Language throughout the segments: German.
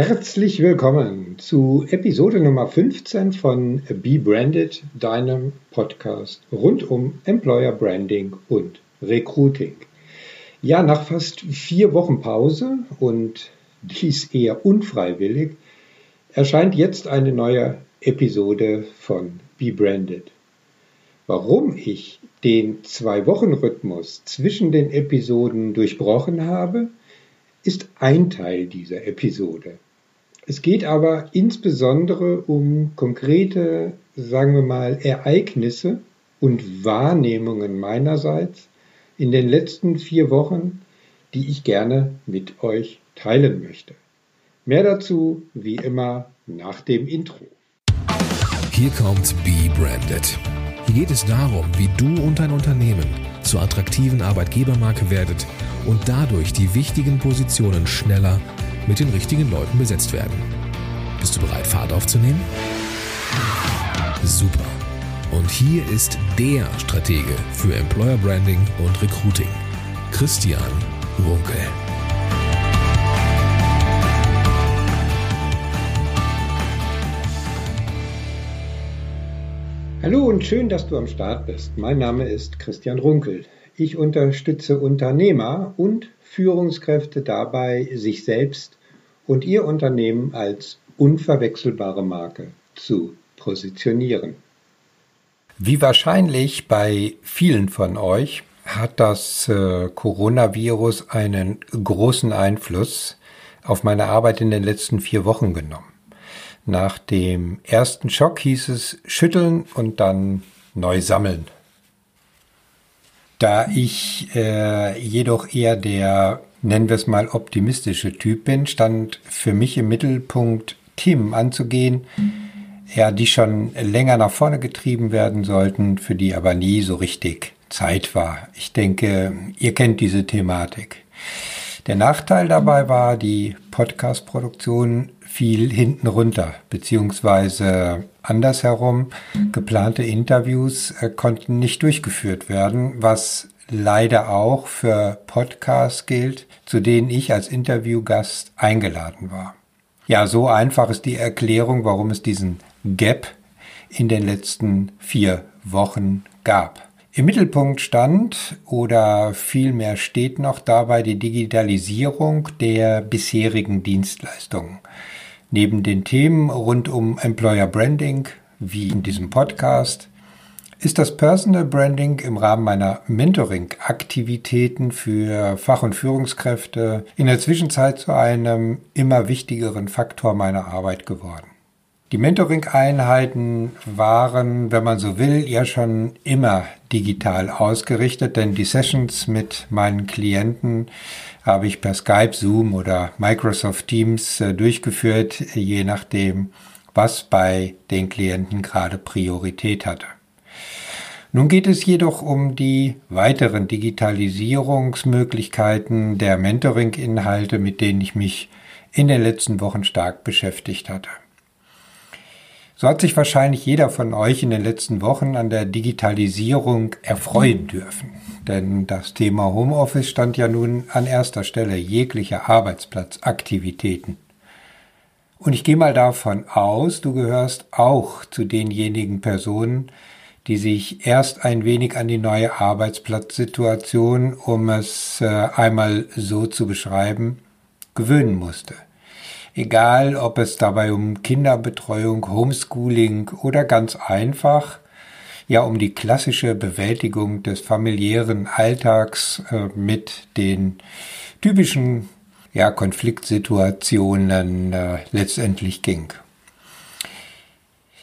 Herzlich willkommen zu Episode Nummer 15 von Be Branded, deinem Podcast rund um Employer Branding und Recruiting. Ja, nach fast vier Wochen Pause und dies eher unfreiwillig, erscheint jetzt eine neue Episode von Be Branded. Warum ich den Zwei-Wochen-Rhythmus zwischen den Episoden durchbrochen habe, ist ein Teil dieser Episode. Es geht aber insbesondere um konkrete, sagen wir mal, Ereignisse und Wahrnehmungen meinerseits in den letzten vier Wochen, die ich gerne mit euch teilen möchte. Mehr dazu, wie immer, nach dem Intro. Hier kommt Be Branded. Hier geht es darum, wie du und dein Unternehmen zur attraktiven Arbeitgebermarke werdet und dadurch die wichtigen Positionen schneller mit den richtigen Leuten besetzt werden. Bist du bereit, Fahrt aufzunehmen? Super. Und hier ist der Stratege für Employer Branding und Recruiting, Christian Runkel. Hallo und schön, dass du am Start bist. Mein Name ist Christian Runkel. Ich unterstütze Unternehmer und Führungskräfte dabei, sich selbst und ihr Unternehmen als unverwechselbare Marke zu positionieren. Wie wahrscheinlich bei vielen von euch hat das äh, Coronavirus einen großen Einfluss auf meine Arbeit in den letzten vier Wochen genommen. Nach dem ersten Schock hieß es schütteln und dann neu sammeln. Da ich äh, jedoch eher der, nennen wir es mal, optimistische Typ bin, stand für mich im Mittelpunkt Themen anzugehen, ja, die schon länger nach vorne getrieben werden sollten, für die aber nie so richtig Zeit war. Ich denke, ihr kennt diese Thematik. Der Nachteil dabei war, die Podcast-Produktion fiel hinten runter, beziehungsweise andersherum, geplante Interviews äh, konnten nicht durchgeführt werden, was leider auch für Podcasts gilt, zu denen ich als Interviewgast eingeladen war. Ja, so einfach ist die Erklärung, warum es diesen Gap in den letzten vier Wochen gab. Im Mittelpunkt stand oder vielmehr steht noch dabei die Digitalisierung der bisherigen Dienstleistungen. Neben den Themen rund um Employer Branding, wie in diesem Podcast, ist das Personal Branding im Rahmen meiner Mentoring-Aktivitäten für Fach- und Führungskräfte in der Zwischenzeit zu einem immer wichtigeren Faktor meiner Arbeit geworden. Die Mentoring-Einheiten waren, wenn man so will, ja schon immer digital ausgerichtet, denn die Sessions mit meinen Klienten habe ich per Skype, Zoom oder Microsoft Teams äh, durchgeführt, je nachdem, was bei den Klienten gerade Priorität hatte. Nun geht es jedoch um die weiteren Digitalisierungsmöglichkeiten der Mentoring-Inhalte, mit denen ich mich in den letzten Wochen stark beschäftigt hatte. So hat sich wahrscheinlich jeder von euch in den letzten Wochen an der Digitalisierung erfreuen dürfen. Denn das Thema Homeoffice stand ja nun an erster Stelle jeglicher Arbeitsplatzaktivitäten. Und ich gehe mal davon aus, du gehörst auch zu denjenigen Personen, die sich erst ein wenig an die neue Arbeitsplatzsituation, um es äh, einmal so zu beschreiben, gewöhnen musste. Egal, ob es dabei um Kinderbetreuung, Homeschooling oder ganz einfach, ja um die klassische Bewältigung des familiären Alltags äh, mit den typischen ja, Konfliktsituationen äh, letztendlich ging.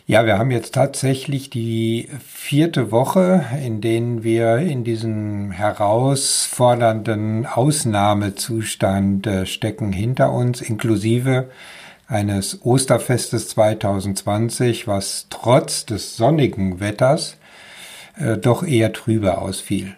Ja, wir haben jetzt tatsächlich die vierte Woche, in denen wir in diesem herausfordernden Ausnahmezustand äh, stecken hinter uns, inklusive eines Osterfestes 2020, was trotz des sonnigen Wetters äh, doch eher trübe ausfiel.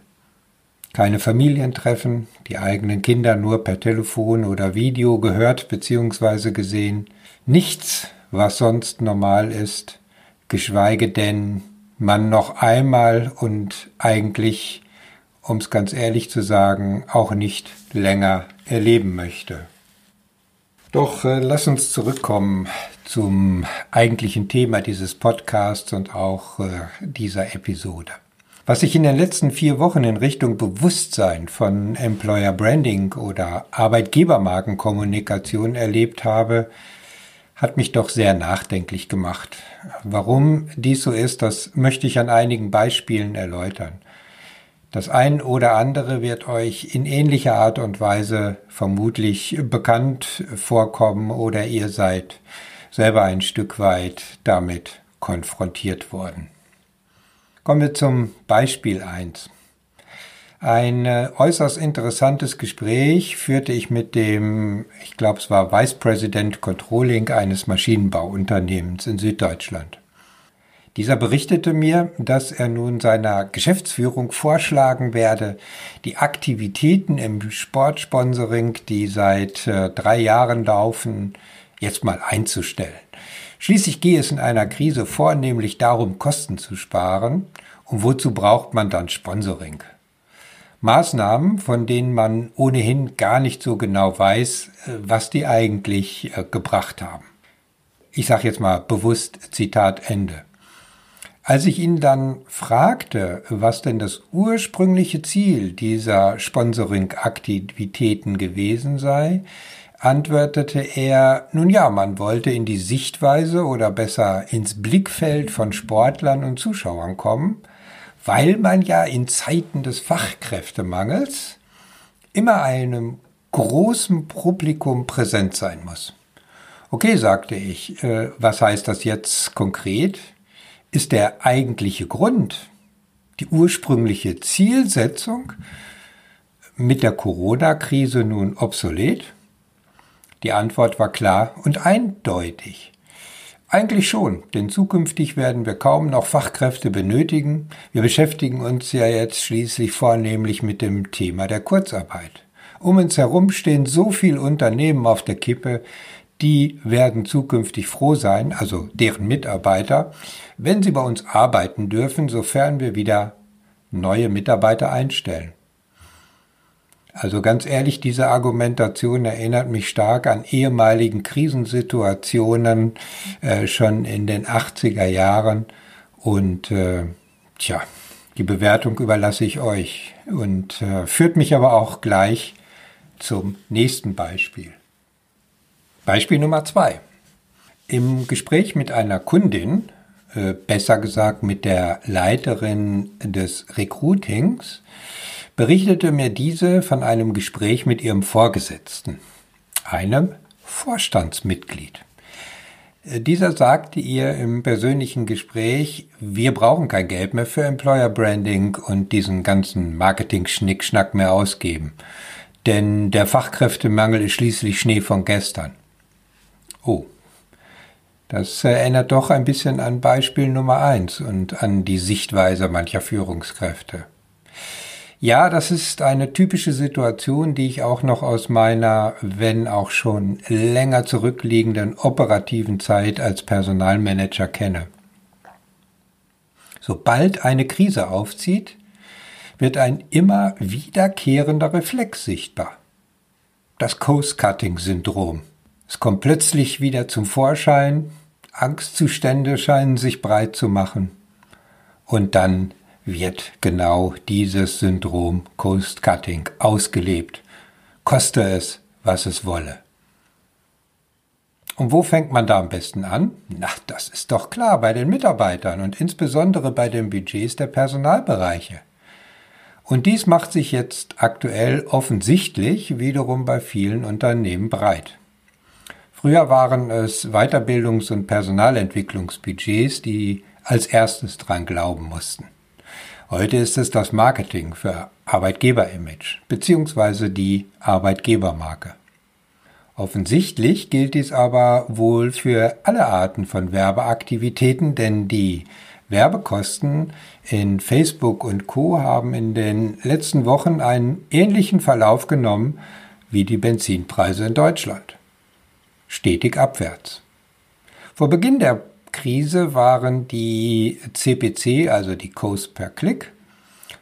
Keine Familientreffen, die eigenen Kinder nur per Telefon oder Video gehört bzw. gesehen, nichts was sonst normal ist, geschweige denn man noch einmal und eigentlich, um es ganz ehrlich zu sagen, auch nicht länger erleben möchte. Doch äh, lass uns zurückkommen zum eigentlichen Thema dieses Podcasts und auch äh, dieser Episode. Was ich in den letzten vier Wochen in Richtung Bewusstsein von Employer Branding oder Arbeitgebermarkenkommunikation erlebt habe, hat mich doch sehr nachdenklich gemacht. Warum dies so ist, das möchte ich an einigen Beispielen erläutern. Das ein oder andere wird euch in ähnlicher Art und Weise vermutlich bekannt vorkommen oder ihr seid selber ein Stück weit damit konfrontiert worden. Kommen wir zum Beispiel 1. Ein äh, äußerst interessantes Gespräch führte ich mit dem, ich glaube es war Vice President Controlling eines Maschinenbauunternehmens in Süddeutschland. Dieser berichtete mir, dass er nun seiner Geschäftsführung vorschlagen werde, die Aktivitäten im Sportsponsoring, die seit äh, drei Jahren laufen, jetzt mal einzustellen. Schließlich gehe es in einer Krise vornehmlich darum, Kosten zu sparen. Und wozu braucht man dann Sponsoring? Maßnahmen, von denen man ohnehin gar nicht so genau weiß, äh, was die eigentlich äh, gebracht haben. Ich sage jetzt mal bewusst Zitat Ende. Als ich ihn dann fragte, was denn das ursprüngliche Ziel dieser Sponsoring-Aktivitäten gewesen sei, antwortete er, nun ja, man wollte in die Sichtweise oder besser ins Blickfeld von Sportlern und Zuschauern kommen, weil man ja in Zeiten des Fachkräftemangels immer einem großen Publikum präsent sein muss. Okay, sagte ich, äh, was heißt das jetzt konkret? Ist der eigentliche Grund, die ursprüngliche Zielsetzung mit der Corona-Krise nun obsolet? Die Antwort war klar und eindeutig. Eigentlich schon, denn zukünftig werden wir kaum noch Fachkräfte benötigen. Wir beschäftigen uns ja jetzt schließlich vornehmlich mit dem Thema der Kurzarbeit. Um uns herum stehen so viele Unternehmen auf der Kippe, die werden zukünftig froh sein, also deren Mitarbeiter, wenn sie bei uns arbeiten dürfen, sofern wir wieder neue Mitarbeiter einstellen. Also ganz ehrlich, diese Argumentation erinnert mich stark an ehemaligen Krisensituationen äh, schon in den 80er Jahren. Und äh, tja, die Bewertung überlasse ich euch und äh, führt mich aber auch gleich zum nächsten Beispiel. Beispiel Nummer zwei. Im Gespräch mit einer Kundin, äh, besser gesagt mit der Leiterin des Recruitings, berichtete mir diese von einem Gespräch mit ihrem Vorgesetzten, einem Vorstandsmitglied. Dieser sagte ihr im persönlichen Gespräch, wir brauchen kein Geld mehr für Employer Branding und diesen ganzen Marketing-Schnickschnack mehr ausgeben. Denn der Fachkräftemangel ist schließlich Schnee von gestern. Oh, das erinnert doch ein bisschen an Beispiel Nummer eins und an die Sichtweise mancher Führungskräfte. Ja, das ist eine typische Situation, die ich auch noch aus meiner, wenn auch schon länger zurückliegenden operativen Zeit als Personalmanager kenne. Sobald eine Krise aufzieht, wird ein immer wiederkehrender Reflex sichtbar. Das Coast-Cutting-Syndrom. Es kommt plötzlich wieder zum Vorschein, Angstzustände scheinen sich breit zu machen. Und dann wird genau dieses Syndrom Coast Cutting ausgelebt, koste es, was es wolle. Und wo fängt man da am besten an? Na, das ist doch klar, bei den Mitarbeitern und insbesondere bei den Budgets der Personalbereiche. Und dies macht sich jetzt aktuell offensichtlich wiederum bei vielen Unternehmen breit. Früher waren es Weiterbildungs- und Personalentwicklungsbudgets, die als erstes dran glauben mussten. Heute ist es das Marketing für Arbeitgeberimage bzw. die Arbeitgebermarke. Offensichtlich gilt dies aber wohl für alle Arten von Werbeaktivitäten, denn die Werbekosten in Facebook und Co haben in den letzten Wochen einen ähnlichen Verlauf genommen wie die Benzinpreise in Deutschland. Stetig abwärts. Vor Beginn der Krise waren die CPC, also die Cost per Click,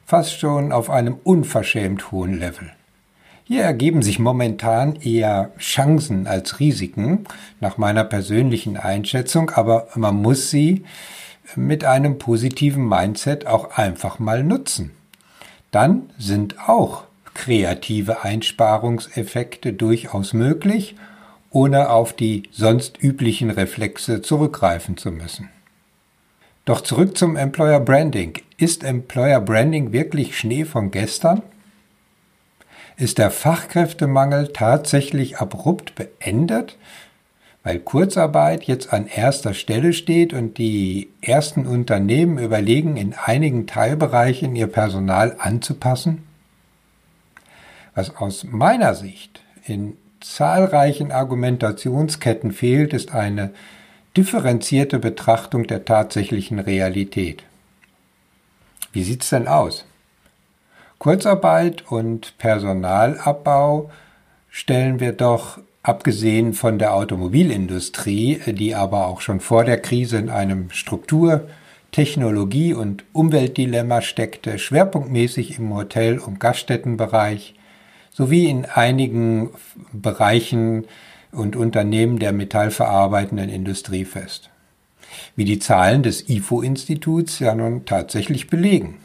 fast schon auf einem unverschämt hohen Level. Hier ergeben sich momentan eher Chancen als Risiken, nach meiner persönlichen Einschätzung, aber man muss sie mit einem positiven Mindset auch einfach mal nutzen. Dann sind auch kreative Einsparungseffekte durchaus möglich, ohne auf die sonst üblichen Reflexe zurückgreifen zu müssen. Doch zurück zum Employer Branding. Ist Employer Branding wirklich Schnee von gestern? Ist der Fachkräftemangel tatsächlich abrupt beendet, weil Kurzarbeit jetzt an erster Stelle steht und die ersten Unternehmen überlegen, in einigen Teilbereichen ihr Personal anzupassen? Was aus meiner Sicht in zahlreichen Argumentationsketten fehlt, ist eine differenzierte Betrachtung der tatsächlichen Realität. Wie sieht's denn aus? Kurzarbeit und Personalabbau stellen wir doch, abgesehen von der Automobilindustrie, die aber auch schon vor der Krise in einem Struktur-, Technologie- und Umweltdilemma steckte, schwerpunktmäßig im Hotel- und Gaststättenbereich sowie in einigen Bereichen und Unternehmen der metallverarbeitenden Industrie fest. Wie die Zahlen des IFO-Instituts ja nun tatsächlich belegen.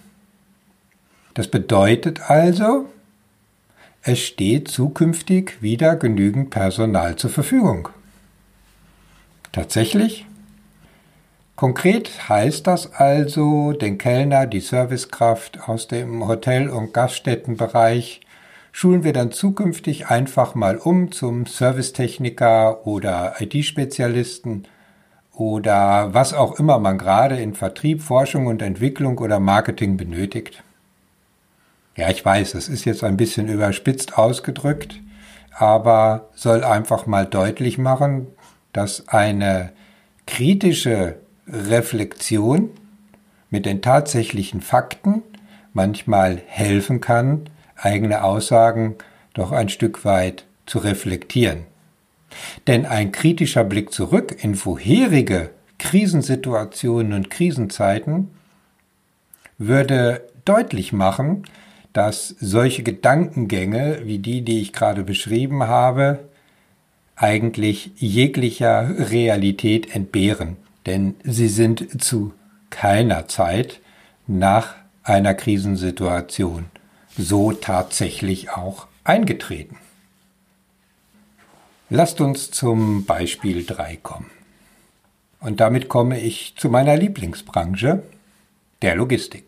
Das bedeutet also, es steht zukünftig wieder genügend Personal zur Verfügung. Tatsächlich? Konkret heißt das also, den Kellner, die Servicekraft aus dem Hotel- und Gaststättenbereich schulen wir dann zukünftig einfach mal um zum Servicetechniker oder IT-Spezialisten oder was auch immer man gerade in Vertrieb, Forschung und Entwicklung oder Marketing benötigt. Ja, ich weiß, es ist jetzt ein bisschen überspitzt ausgedrückt, aber soll einfach mal deutlich machen, dass eine kritische Reflexion mit den tatsächlichen Fakten manchmal helfen kann, eigene Aussagen doch ein Stück weit zu reflektieren. Denn ein kritischer Blick zurück in vorherige Krisensituationen und Krisenzeiten würde deutlich machen, dass solche Gedankengänge wie die, die ich gerade beschrieben habe, eigentlich jeglicher Realität entbehren, denn sie sind zu keiner Zeit nach einer Krisensituation so tatsächlich auch eingetreten. Lasst uns zum Beispiel 3 kommen. Und damit komme ich zu meiner Lieblingsbranche, der Logistik.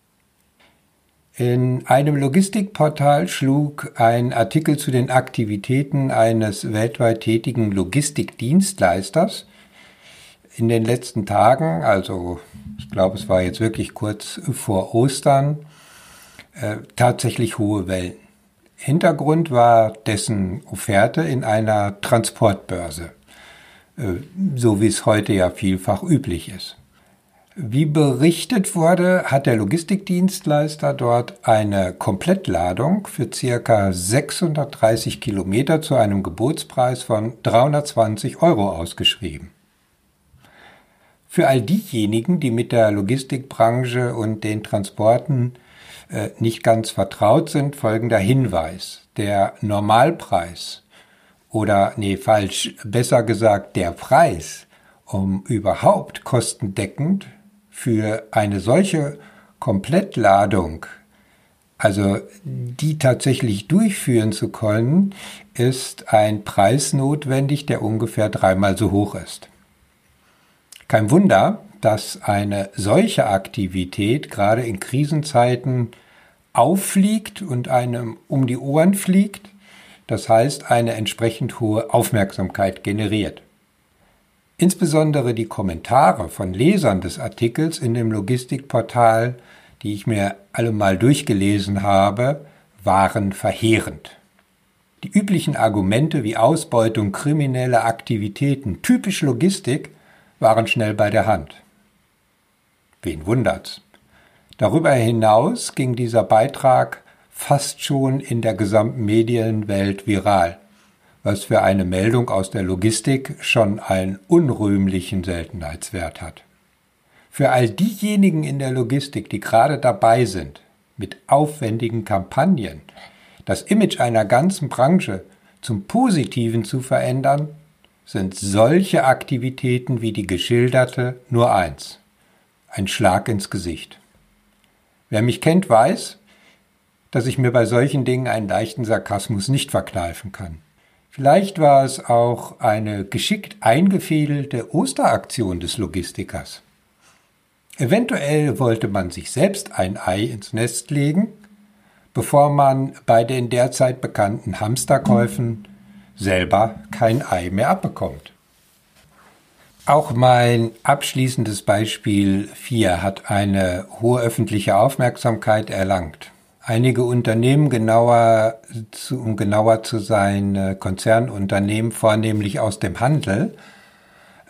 In einem Logistikportal schlug ein Artikel zu den Aktivitäten eines weltweit tätigen Logistikdienstleisters in den letzten Tagen, also ich glaube es war jetzt wirklich kurz vor Ostern, äh, tatsächlich hohe Wellen. Hintergrund war dessen Offerte in einer Transportbörse, äh, so wie es heute ja vielfach üblich ist. Wie berichtet wurde, hat der Logistikdienstleister dort eine Komplettladung für circa 630 Kilometer zu einem Gebotspreis von 320 Euro ausgeschrieben. Für all diejenigen, die mit der Logistikbranche und den Transporten nicht ganz vertraut sind, folgender Hinweis. Der Normalpreis oder, nee, falsch, besser gesagt, der Preis, um überhaupt kostendeckend für eine solche Komplettladung, also die tatsächlich durchführen zu können, ist ein Preis notwendig, der ungefähr dreimal so hoch ist. Kein Wunder, dass eine solche Aktivität gerade in Krisenzeiten auffliegt und einem um die Ohren fliegt, das heißt eine entsprechend hohe Aufmerksamkeit generiert. Insbesondere die Kommentare von Lesern des Artikels in dem Logistikportal, die ich mir alle mal durchgelesen habe, waren verheerend. Die üblichen Argumente wie Ausbeutung, kriminelle Aktivitäten, typisch Logistik, waren schnell bei der Hand. Wen wundert's? Darüber hinaus ging dieser Beitrag fast schon in der gesamten Medienwelt viral was für eine Meldung aus der Logistik schon einen unrühmlichen Seltenheitswert hat. Für all diejenigen in der Logistik, die gerade dabei sind, mit aufwendigen Kampagnen das Image einer ganzen Branche zum Positiven zu verändern, sind solche Aktivitäten wie die geschilderte nur eins. Ein Schlag ins Gesicht. Wer mich kennt, weiß, dass ich mir bei solchen Dingen einen leichten Sarkasmus nicht verkneifen kann. Vielleicht war es auch eine geschickt eingefädelte Osteraktion des Logistikers. Eventuell wollte man sich selbst ein Ei ins Nest legen, bevor man bei den derzeit bekannten Hamsterkäufen selber kein Ei mehr abbekommt. Auch mein abschließendes Beispiel 4 hat eine hohe öffentliche Aufmerksamkeit erlangt. Einige Unternehmen, genauer zu, um genauer zu sein, äh, Konzernunternehmen, vornehmlich aus dem Handel,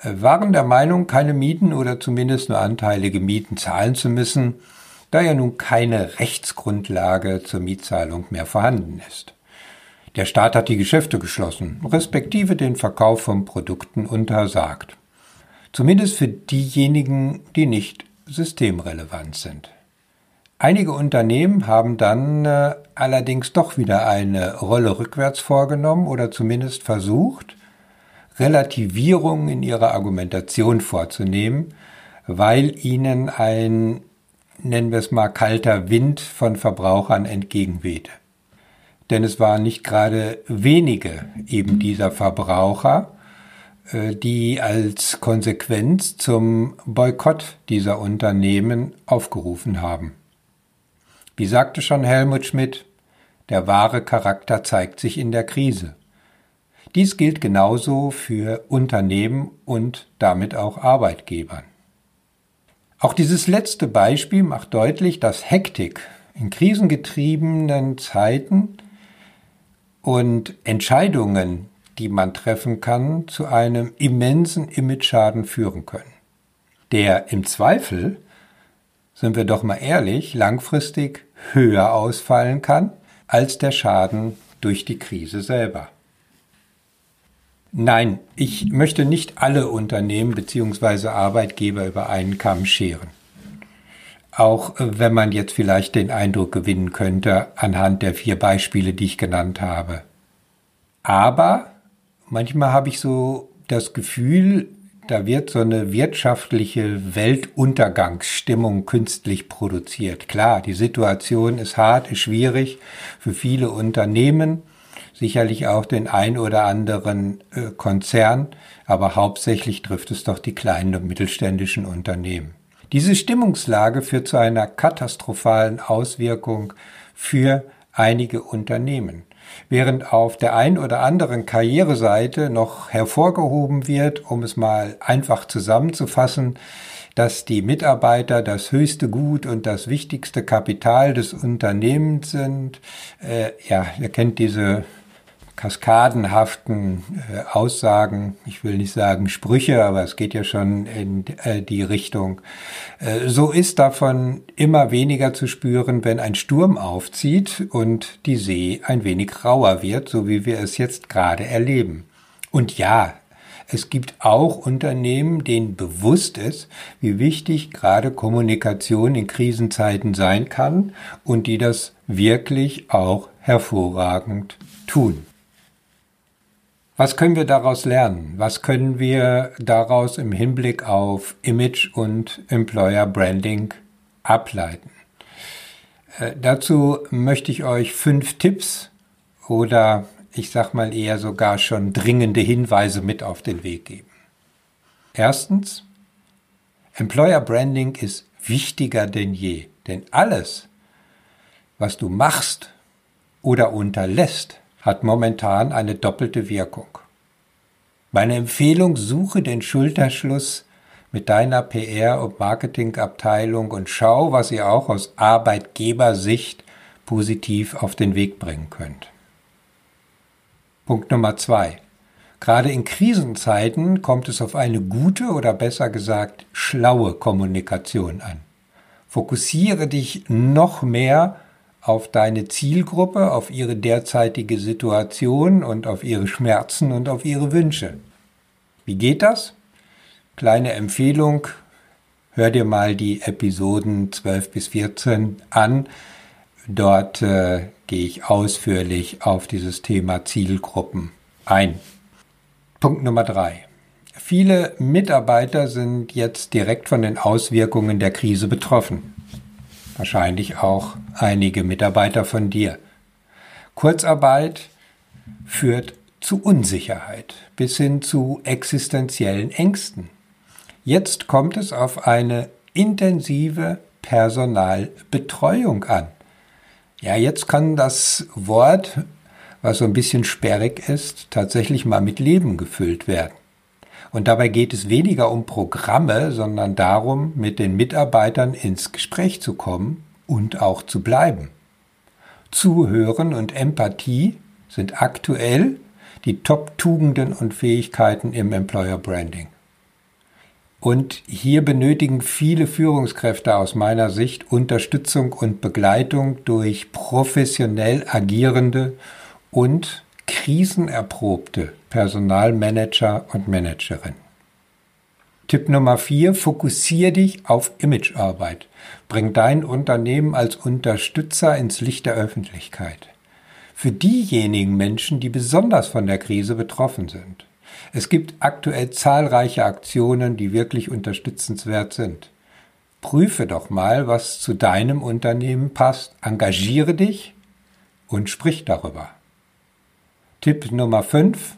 äh, waren der Meinung, keine Mieten oder zumindest nur anteilige Mieten zahlen zu müssen, da ja nun keine Rechtsgrundlage zur Mietzahlung mehr vorhanden ist. Der Staat hat die Geschäfte geschlossen, respektive den Verkauf von Produkten untersagt. Zumindest für diejenigen, die nicht systemrelevant sind. Einige Unternehmen haben dann äh, allerdings doch wieder eine Rolle rückwärts vorgenommen oder zumindest versucht, Relativierungen in ihrer Argumentation vorzunehmen, weil ihnen ein, nennen wir es mal, kalter Wind von Verbrauchern entgegenwehte. Denn es waren nicht gerade wenige eben dieser Verbraucher, die als Konsequenz zum Boykott dieser Unternehmen aufgerufen haben. Wie sagte schon Helmut Schmidt, der wahre Charakter zeigt sich in der Krise. Dies gilt genauso für Unternehmen und damit auch Arbeitgebern. Auch dieses letzte Beispiel macht deutlich, dass Hektik in krisengetriebenen Zeiten und Entscheidungen, die man treffen kann, zu einem immensen Imageschaden führen können, der im Zweifel sind wir doch mal ehrlich, langfristig höher ausfallen kann als der Schaden durch die Krise selber. Nein, ich möchte nicht alle Unternehmen bzw. Arbeitgeber über einen Kamm scheren. Auch äh, wenn man jetzt vielleicht den Eindruck gewinnen könnte anhand der vier Beispiele, die ich genannt habe. Aber manchmal habe ich so das Gefühl, da wird so eine wirtschaftliche Weltuntergangsstimmung künstlich produziert. Klar, die Situation ist hart, ist schwierig für viele Unternehmen, sicherlich auch den ein oder anderen äh, Konzern, aber hauptsächlich trifft es doch die kleinen und mittelständischen Unternehmen. Diese Stimmungslage führt zu einer katastrophalen Auswirkung für einige Unternehmen. Während auf der einen oder anderen Karriereseite noch hervorgehoben wird, um es mal einfach zusammenzufassen, dass die Mitarbeiter das höchste Gut und das wichtigste Kapital des Unternehmens sind. Äh, ja, ihr kennt diese kaskadenhaften äh, Aussagen, ich will nicht sagen Sprüche, aber es geht ja schon in äh, die Richtung. Äh, so ist davon immer weniger zu spüren, wenn ein Sturm aufzieht und die See ein wenig rauer wird, so wie wir es jetzt gerade erleben. Und ja, es gibt auch Unternehmen, denen bewusst ist, wie wichtig gerade Kommunikation in Krisenzeiten sein kann und die das wirklich auch hervorragend tun. Was können wir daraus lernen? Was können wir daraus im Hinblick auf Image und Employer Branding ableiten? Äh, dazu möchte ich euch fünf Tipps oder ich sag mal eher sogar schon dringende Hinweise mit auf den Weg geben. Erstens, Employer Branding ist wichtiger denn je, denn alles, was du machst oder unterlässt, hat momentan eine doppelte Wirkung. Meine Empfehlung, suche den Schulterschluss mit deiner PR- und Marketingabteilung und schau, was ihr auch aus Arbeitgebersicht positiv auf den Weg bringen könnt. Punkt Nummer zwei. Gerade in Krisenzeiten kommt es auf eine gute oder besser gesagt schlaue Kommunikation an. Fokussiere dich noch mehr auf deine Zielgruppe, auf ihre derzeitige Situation und auf ihre Schmerzen und auf ihre Wünsche. Wie geht das? Kleine Empfehlung, hör dir mal die Episoden 12 bis 14 an, Dort äh, gehe ich ausführlich auf dieses Thema Zielgruppen ein. Punkt Nummer drei. Viele Mitarbeiter sind jetzt direkt von den Auswirkungen der Krise betroffen. Wahrscheinlich auch einige Mitarbeiter von dir. Kurzarbeit führt zu Unsicherheit bis hin zu existenziellen Ängsten. Jetzt kommt es auf eine intensive Personalbetreuung an. Ja, jetzt kann das Wort, was so ein bisschen sperrig ist, tatsächlich mal mit Leben gefüllt werden. Und dabei geht es weniger um Programme, sondern darum, mit den Mitarbeitern ins Gespräch zu kommen und auch zu bleiben. Zuhören und Empathie sind aktuell die Top-Tugenden und Fähigkeiten im Employer Branding. Und hier benötigen viele Führungskräfte aus meiner Sicht Unterstützung und Begleitung durch professionell agierende und krisenerprobte Personalmanager und Managerinnen. Tipp Nummer vier, fokussiere dich auf Imagearbeit. Bring dein Unternehmen als Unterstützer ins Licht der Öffentlichkeit. Für diejenigen Menschen, die besonders von der Krise betroffen sind. Es gibt aktuell zahlreiche Aktionen, die wirklich unterstützenswert sind. Prüfe doch mal, was zu deinem Unternehmen passt, engagiere dich und sprich darüber. Tipp Nummer 5.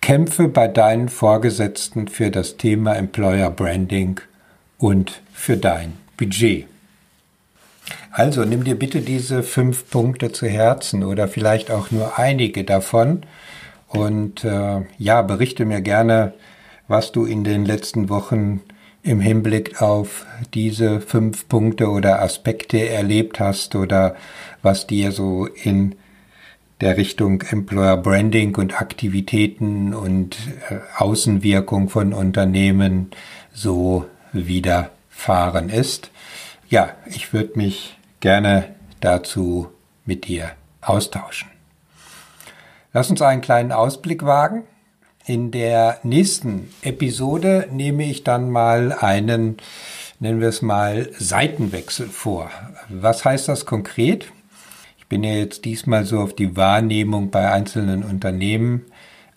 Kämpfe bei deinen Vorgesetzten für das Thema Employer Branding und für dein Budget. Also nimm dir bitte diese fünf Punkte zu Herzen oder vielleicht auch nur einige davon und äh, ja, berichte mir gerne, was du in den letzten Wochen im Hinblick auf diese fünf Punkte oder Aspekte erlebt hast oder was dir so in der Richtung Employer Branding und Aktivitäten und äh, Außenwirkung von Unternehmen so widerfahren ist. Ja, ich würde mich gerne dazu mit dir austauschen. Lass uns einen kleinen Ausblick wagen. In der nächsten Episode nehme ich dann mal einen, nennen wir es mal, Seitenwechsel vor. Was heißt das konkret? Ich bin ja jetzt diesmal so auf die Wahrnehmung bei einzelnen Unternehmen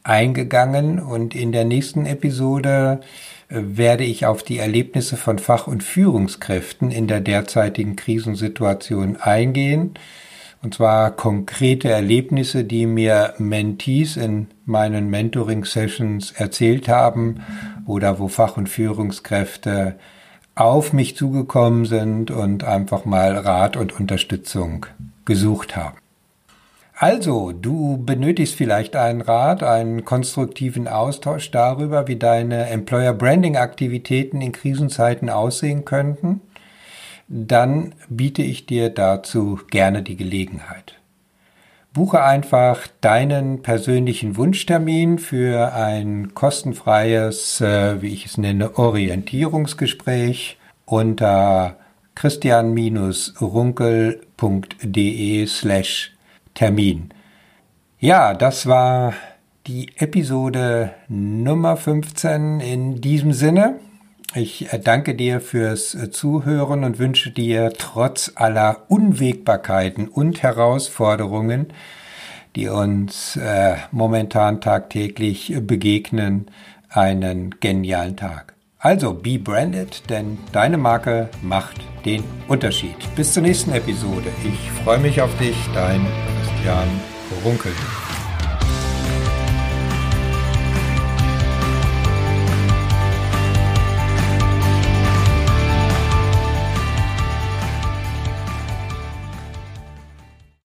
eingegangen und in der nächsten Episode äh, werde ich auf die Erlebnisse von Fach- und Führungskräften in der derzeitigen Krisensituation eingehen. Und zwar konkrete Erlebnisse, die mir Mentees in meinen Mentoring-Sessions erzählt haben oder wo Fach- und Führungskräfte auf mich zugekommen sind und einfach mal Rat und Unterstützung gesucht haben. Also, du benötigst vielleicht einen Rat, einen konstruktiven Austausch darüber, wie deine Employer Branding Aktivitäten in Krisenzeiten aussehen könnten dann biete ich dir dazu gerne die Gelegenheit. Buche einfach deinen persönlichen Wunschtermin für ein kostenfreies, äh, wie ich es nenne, Orientierungsgespräch unter christian-runkel.de slash Termin. Ja, das war die Episode Nummer 15 in diesem Sinne. Ich äh, danke dir fürs äh, Zuhören und wünsche dir trotz aller Unwägbarkeiten und Herausforderungen, die uns äh, momentan tagtäglich begegnen, einen genialen Tag. Also be branded, denn deine Marke macht den Unterschied. Bis zur nächsten Episode. Ich freue mich auf dich, dein Christian Runkel.